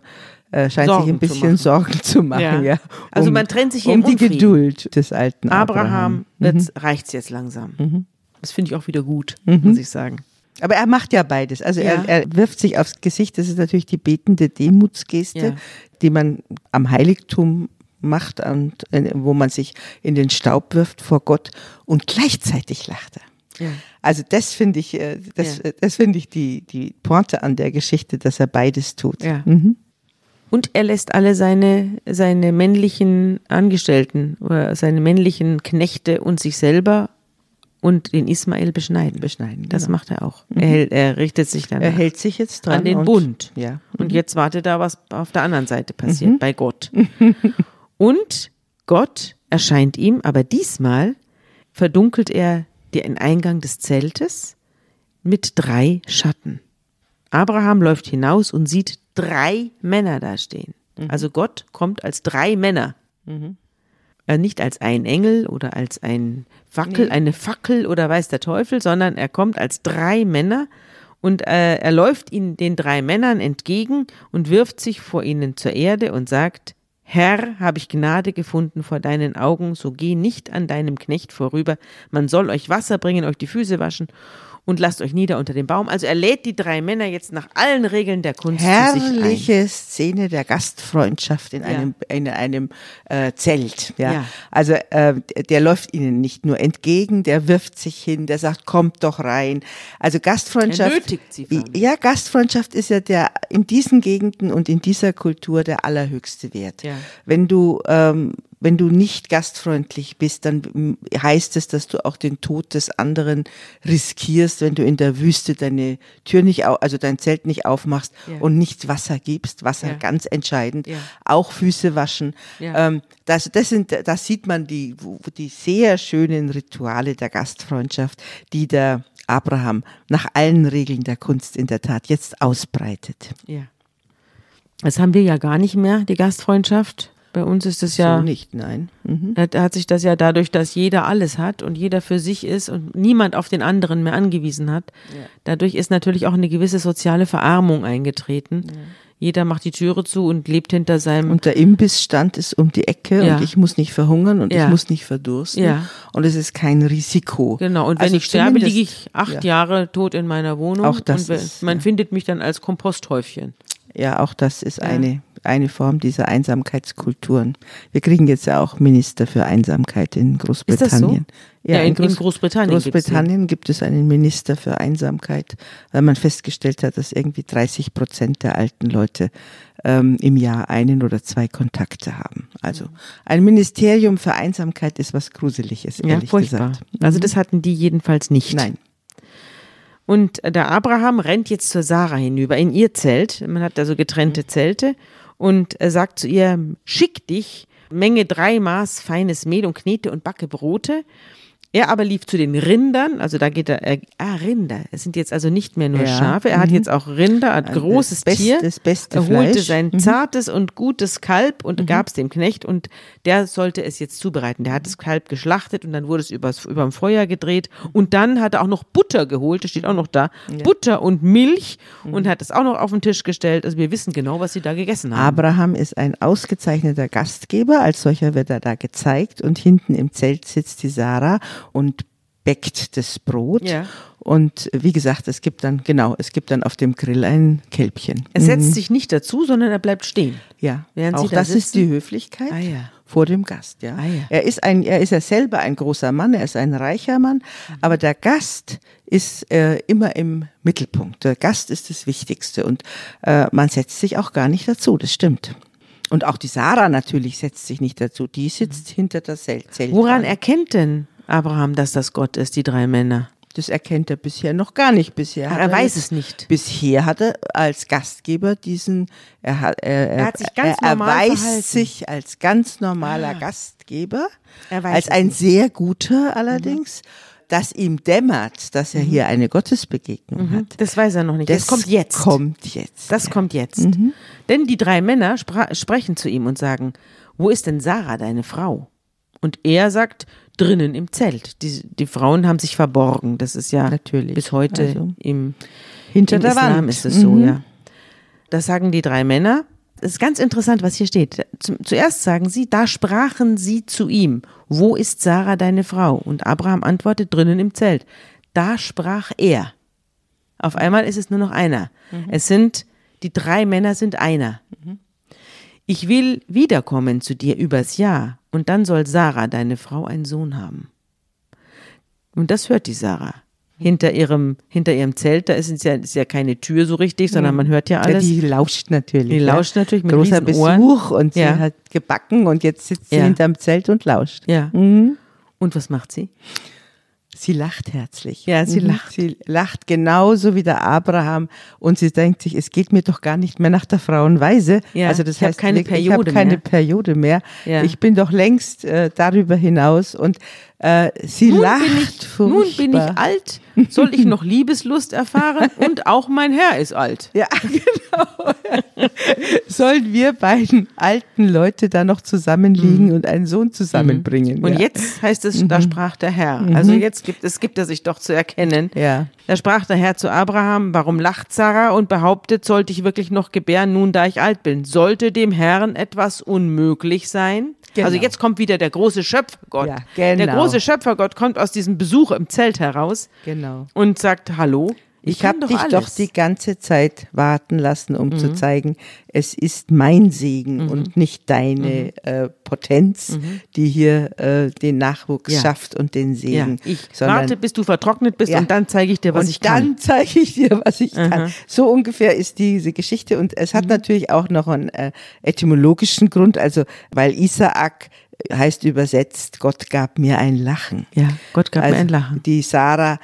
äh scheint Sorgen sich ein bisschen zu Sorgen zu machen. Ja. ja also um, also man trennt sich hier um die Geduld des alten Abraham. Abraham mhm. reicht es jetzt langsam. Mhm. Das finde ich auch wieder gut, mhm. muss ich sagen. Aber er macht ja beides. Also ja. Er, er, wirft sich aufs Gesicht. Das ist natürlich die betende Demutsgeste, ja. die man am Heiligtum macht und äh, wo man sich in den Staub wirft vor Gott und gleichzeitig lacht er. Ja. Also das finde ich, äh, das, ja. das finde ich die, die Pointe an der Geschichte, dass er beides tut. Ja. Mhm. Und er lässt alle seine, seine männlichen Angestellten oder seine männlichen Knechte und sich selber und den Ismael beschneiden. Beschneiden. Das genau. macht er auch. Mhm. Er, er, richtet sich dann. Er hält sich jetzt dran. An den und, Bund. Ja. Und mhm. jetzt wartet da, was auf der anderen Seite passiert, mhm. bei Gott. Und Gott erscheint ihm, aber diesmal verdunkelt er den Eingang des Zeltes mit drei Schatten. Abraham läuft hinaus und sieht drei Männer da stehen. Mhm. Also Gott kommt als drei Männer. Mhm. Äh, nicht als ein Engel oder als ein Fackel, nee. eine Fackel oder weiß der Teufel, sondern er kommt als drei Männer und äh, er läuft ihnen den drei Männern entgegen und wirft sich vor ihnen zur Erde und sagt, Herr, habe ich Gnade gefunden vor deinen Augen, so geh nicht an deinem Knecht vorüber, man soll euch Wasser bringen, euch die Füße waschen und lasst euch nieder unter dem Baum. Also er lädt die drei Männer jetzt nach allen Regeln der Kunst Herrliche Szene der Gastfreundschaft in ja. einem, in einem äh, Zelt. Ja. ja. Also äh, der läuft ihnen nicht nur entgegen, der wirft sich hin, der sagt, kommt doch rein. Also Gastfreundschaft. Er nötigt sie ja, Gastfreundschaft ist ja der in diesen Gegenden und in dieser Kultur der allerhöchste Wert. Ja. Ja. Wenn du ähm, wenn du nicht gastfreundlich bist, dann heißt es, dass du auch den Tod des anderen riskierst, wenn du in der Wüste deine Tür nicht, also dein Zelt nicht aufmachst ja. und nicht Wasser gibst. Wasser ja. ganz entscheidend. Ja. Auch Füße waschen. Ähm, das, das sind, da sieht man die, die sehr schönen Rituale der Gastfreundschaft, die der Abraham nach allen Regeln der Kunst in der Tat jetzt ausbreitet. Ja. Das haben wir ja gar nicht mehr, die Gastfreundschaft. Bei uns ist es ja. So nicht, nein. Mhm. Da hat sich das ja dadurch, dass jeder alles hat und jeder für sich ist und niemand auf den anderen mehr angewiesen hat. Ja. Dadurch ist natürlich auch eine gewisse soziale Verarmung eingetreten. Ja. Jeder macht die Türe zu und lebt hinter seinem. Und der Imbissstand ist um die Ecke ja. und ich muss nicht verhungern und ich muss nicht verdursten. Ja. Und es ist kein Risiko. Genau. Und wenn also ich sterbe, liege ich acht Jahre tot in meiner Wohnung. Auch das und ist, man findet mich dann als Komposthäufchen. Ja, auch das ist eine eine Form dieser Einsamkeitskulturen. Wir kriegen jetzt ja auch Minister für Einsamkeit in Großbritannien. So? Ja, ja, in, in Groß Großbritannien, Großbritannien gibt es einen Minister für Einsamkeit, weil man festgestellt hat, dass irgendwie 30 Prozent der alten Leute ähm, im Jahr einen oder zwei Kontakte haben. Also ein Ministerium für Einsamkeit ist was Gruseliges, ehrlich ja, gesagt. Also das hatten die jedenfalls nicht. Nein. Und der Abraham rennt jetzt zur Sarah hinüber in ihr Zelt. Man hat also getrennte mhm. Zelte und er sagt zu ihr, schick dich, Menge drei Maß feines Mehl und knete und backe Brote. Er aber lief zu den Rindern, also da geht er, er ah, Rinder, es sind jetzt also nicht mehr nur ja. Schafe, er mhm. hat jetzt auch Rinder, hat ein großes das Tier. Das beste er holte Fleisch. sein mhm. zartes und gutes Kalb und mhm. gab es dem Knecht und der sollte es jetzt zubereiten. Der hat das Kalb geschlachtet und dann wurde es übers, überm Feuer gedreht und dann hat er auch noch Butter geholt, das steht auch noch da, ja. Butter und Milch mhm. und hat es auch noch auf den Tisch gestellt. Also wir wissen genau, was sie da gegessen haben. Abraham ist ein ausgezeichneter Gastgeber, als solcher wird er da gezeigt und hinten im Zelt sitzt die Sarah und bäckt das Brot. Ja. Und wie gesagt, es gibt dann, genau, es gibt dann auf dem Grill ein Kälbchen. Er setzt mhm. sich nicht dazu, sondern er bleibt stehen. Ja, während auch das sitzen. ist die Höflichkeit ah, ja. vor dem Gast. Ja. Ah, ja. Er ist ein, er ist ja selber ein großer Mann, er ist ein reicher Mann, mhm. aber der Gast ist äh, immer im Mittelpunkt. Der Gast ist das Wichtigste und äh, man setzt sich auch gar nicht dazu, das stimmt. Und auch die Sarah natürlich setzt sich nicht dazu, die sitzt mhm. hinter der Zelt. Woran erkennt denn Abraham, dass das Gott ist, die drei Männer. Das erkennt er bisher noch gar nicht. Bisher Ach, er weiß es nicht. Bisher hat er als Gastgeber diesen, er, hat, er, er, hat sich ganz er erweist verhalten. sich als ganz normaler ah. Gastgeber, als ein nicht. sehr guter allerdings. Mhm. Dass ihm dämmert, dass er mhm. hier eine Gottesbegegnung mhm. hat. Das weiß er noch nicht. Das, das kommt jetzt. Kommt jetzt. Das ja. kommt jetzt. Mhm. Denn die drei Männer sprechen zu ihm und sagen: Wo ist denn Sarah, deine Frau? Und er sagt, drinnen im Zelt. Die, die Frauen haben sich verborgen. Das ist ja Natürlich. bis heute also, im, hinter im der Islam Wand. ist es so, mhm. ja. Das sagen die drei Männer. Es ist ganz interessant, was hier steht. Zuerst sagen sie, da sprachen sie zu ihm, wo ist Sarah deine Frau? Und Abraham antwortet, drinnen im Zelt. Da sprach er. Auf einmal ist es nur noch einer. Mhm. Es sind, die drei Männer sind einer. Mhm. Ich will wiederkommen zu dir übers Jahr und dann soll Sarah, deine Frau, einen Sohn haben. Und das hört die Sarah. Hinter ihrem, hinter ihrem Zelt, da ist ja, ist ja keine Tür so richtig, sondern man hört ja alles. Ja, die lauscht natürlich. Die lauscht natürlich mit Großer Besuch und ja. sie hat gebacken und jetzt sitzt sie hinterm Zelt und lauscht. Ja. Mhm. Und was macht sie? Sie lacht herzlich. Ja, sie mhm. lacht. Sie lacht genauso wie der Abraham und sie denkt sich, es geht mir doch gar nicht mehr nach der Frauenweise. Ja, also das ich heißt, keine Periode ich habe keine mehr. Periode mehr. Ja. Ich bin doch längst äh, darüber hinaus und äh, sie nun lacht bin ich, furchtbar. Nun bin ich alt, soll ich noch Liebeslust erfahren und auch mein Herr ist alt. Ja, genau. Sollen wir beiden alten Leute da noch zusammenliegen mhm. und einen Sohn zusammenbringen? Und ja. jetzt heißt es, da mhm. sprach der Herr. Mhm. Also jetzt gibt es gibt er sich doch zu erkennen. Ja. Da sprach der Herr zu Abraham, warum lacht Sarah und behauptet, sollte ich wirklich noch gebären, nun da ich alt bin? Sollte dem Herrn etwas unmöglich sein? Genau. Also jetzt kommt wieder der große Schöpfergott. Ja, genau. Der große Schöpfergott kommt aus diesem Besuch im Zelt heraus genau. und sagt, hallo, Ich, habe dich alles. doch die ganze Zeit warten lassen, um mhm. zu zeigen, es ist mein Segen mhm. und nicht deine mhm. äh, Potenz, mhm. die hier äh, den Nachwuchs ja. schafft und den Segen. Ja. Ich Sondern, warte, bis du vertrocknet bist ja. und dann zeige ich dir, was und ich kann. Dann zeige ich dir, was ich kann. So ungefähr ist diese Geschichte und es hat mhm. natürlich auch noch einen äh, etymologischen Grund, also weil Isaak heißt übersetzt, Gott gab mir ein Lachen. Ja, Gott gab also mir ein Lachen. Die Sarah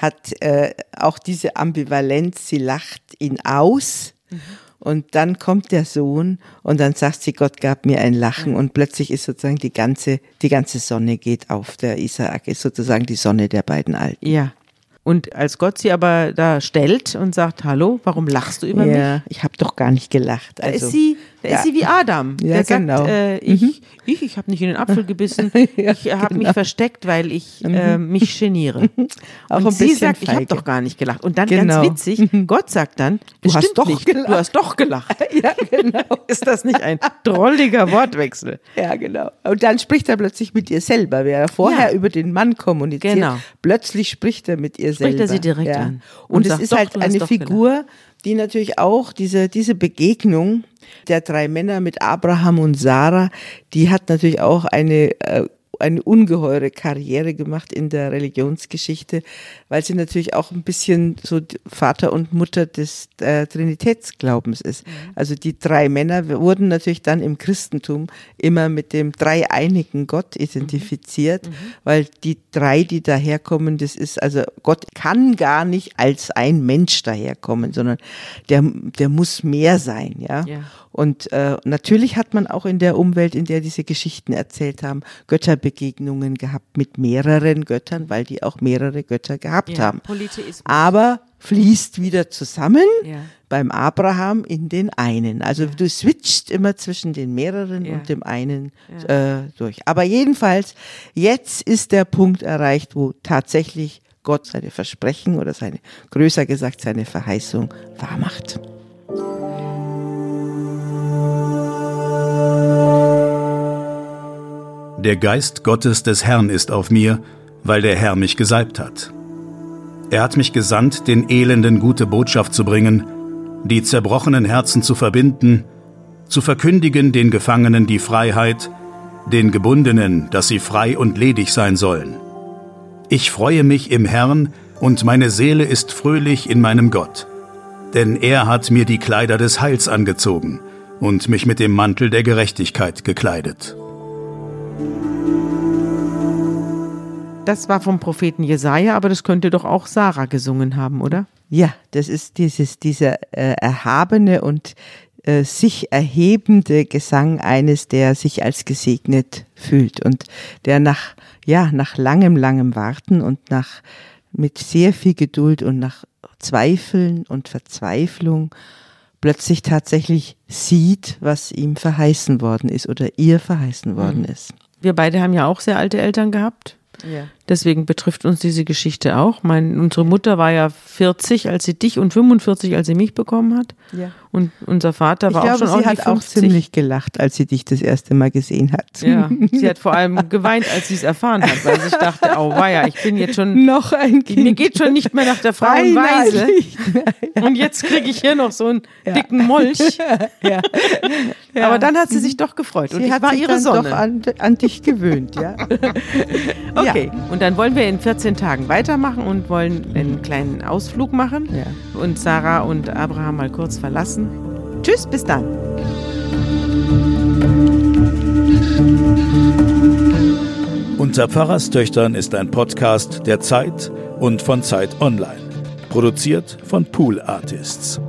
hat äh, auch diese Ambivalenz, sie lacht ihn aus. Mhm. Und dann kommt der Sohn und dann sagt sie, Gott gab mir ein Lachen und plötzlich ist sozusagen die ganze, die ganze Sonne geht auf. Der Isaak ist sozusagen die Sonne der beiden Alten. Ja. Und als Gott sie aber da stellt und sagt, hallo, warum lachst du über ja, mich? Ich habe doch gar nicht gelacht. Also, da ist sie, da ja. ist sie wie Adam. Ja, der genau. sagt, äh, ich, mhm. ich, ich habe nicht in den Apfel gebissen, ja, ich habe genau. mich versteckt, weil ich mhm. äh, mich geniere. Auch und sie sagt, feige. ich habe doch gar nicht gelacht. Und dann genau. ganz witzig, mhm. Gott sagt dann, du hast doch nicht. gelacht. Du hast doch gelacht. ja, genau. ist das nicht ein drolliger Wortwechsel? Ja, genau. Und dann spricht er plötzlich mit ihr selber, wer vorher über den Mann kommuniziert. Genau. Plötzlich spricht er mit ihr spricht selber. Spricht er sie direkt an. Und, und es sagt, ist halt eine Figur, gelacht die natürlich auch diese, diese Begegnung der drei Männer mit Abraham und Sarah, die hat natürlich auch eine äh, eine ungeheure Karriere gemacht in der Religionsgeschichte, weil sie natürlich auch ein bisschen so Vater und Mutter des äh, Trinitätsglaubens ist. Mhm. Also die drei Männer wurden natürlich dann im Christentum immer mit dem dreieinigen Gott identifiziert, mhm. mhm. weil die drei, die daherkommen, das ist, also Gott kann gar nicht als ein Mensch daherkommen, sondern der, der muss mehr sein, ja. ja. Und äh, natürlich hat man auch in der Umwelt, in der diese Geschichten erzählt haben, Götterbegegnungen gehabt mit mehreren Göttern, weil die auch mehrere Götter gehabt ja, haben. Polytheismus. Aber fließt wieder zusammen ja. beim Abraham in den einen. Also ja. du switcht immer zwischen den mehreren und dem einen äh, durch. Aber jedenfalls, jetzt ist der Punkt erreicht, wo tatsächlich Gott seine Versprechen oder seine, größer gesagt, seine Verheißung wahrmacht. Der Geist Gottes des Herrn ist auf mir, weil der Herr mich gesalbt hat. Er hat mich gesandt, den Elenden gute Botschaft zu bringen, die zerbrochenen Herzen zu verbinden, zu verkündigen den Gefangenen die Freiheit, den Gebundenen, dass sie frei und ledig sein sollen. Ich freue mich im Herrn, und meine Seele ist fröhlich in meinem Gott. Denn er hat mir die Kleider des Heils angezogen und mich mit dem Mantel der Gerechtigkeit gekleidet. Das war vom Propheten Jesaja, aber das könnte doch auch Sarah gesungen haben, oder? Ja, das ist dieses, dieser äh, erhabene und äh, sich erhebende Gesang eines, der sich als gesegnet fühlt und der nach, ja, nach langem, langem Warten und nach, mit sehr viel Geduld und nach Zweifeln und Verzweiflung plötzlich tatsächlich sieht, was ihm verheißen worden ist oder ihr verheißen worden mhm. ist. Wir beide haben ja auch sehr alte Eltern gehabt. Ja. Deswegen betrifft uns diese Geschichte auch. Mein, unsere Mutter war ja 40, als sie dich und 45, als sie mich bekommen hat. Ja. Und unser Vater war ich auch glaube, schon sie hat auch ziemlich gelacht, als sie dich das erste Mal gesehen hat. Ja, sie hat vor allem geweint, als sie es erfahren hat, weil sie dachte, oh weia, ich bin jetzt schon noch ein Kind. Mir geht schon nicht mehr nach der Frauenweise. Ja. Und jetzt kriege ich hier noch so einen ja. dicken Molch. Ja. Aber dann hat sie sich doch gefreut. Sie und ich hat war sich ihre dann Sonne. doch an, an, dich gewöhnt, ja. okay. Und dann wollen wir in 14 Tagen weitermachen und wollen einen kleinen Ausflug machen und Sarah und Abraham mal kurz verlassen lassen. Tschüss, bis dann. Unter Pfarrerstöchtern ist ein Podcast der Zeit und von Zeit Online. Produziert von Pool Artists.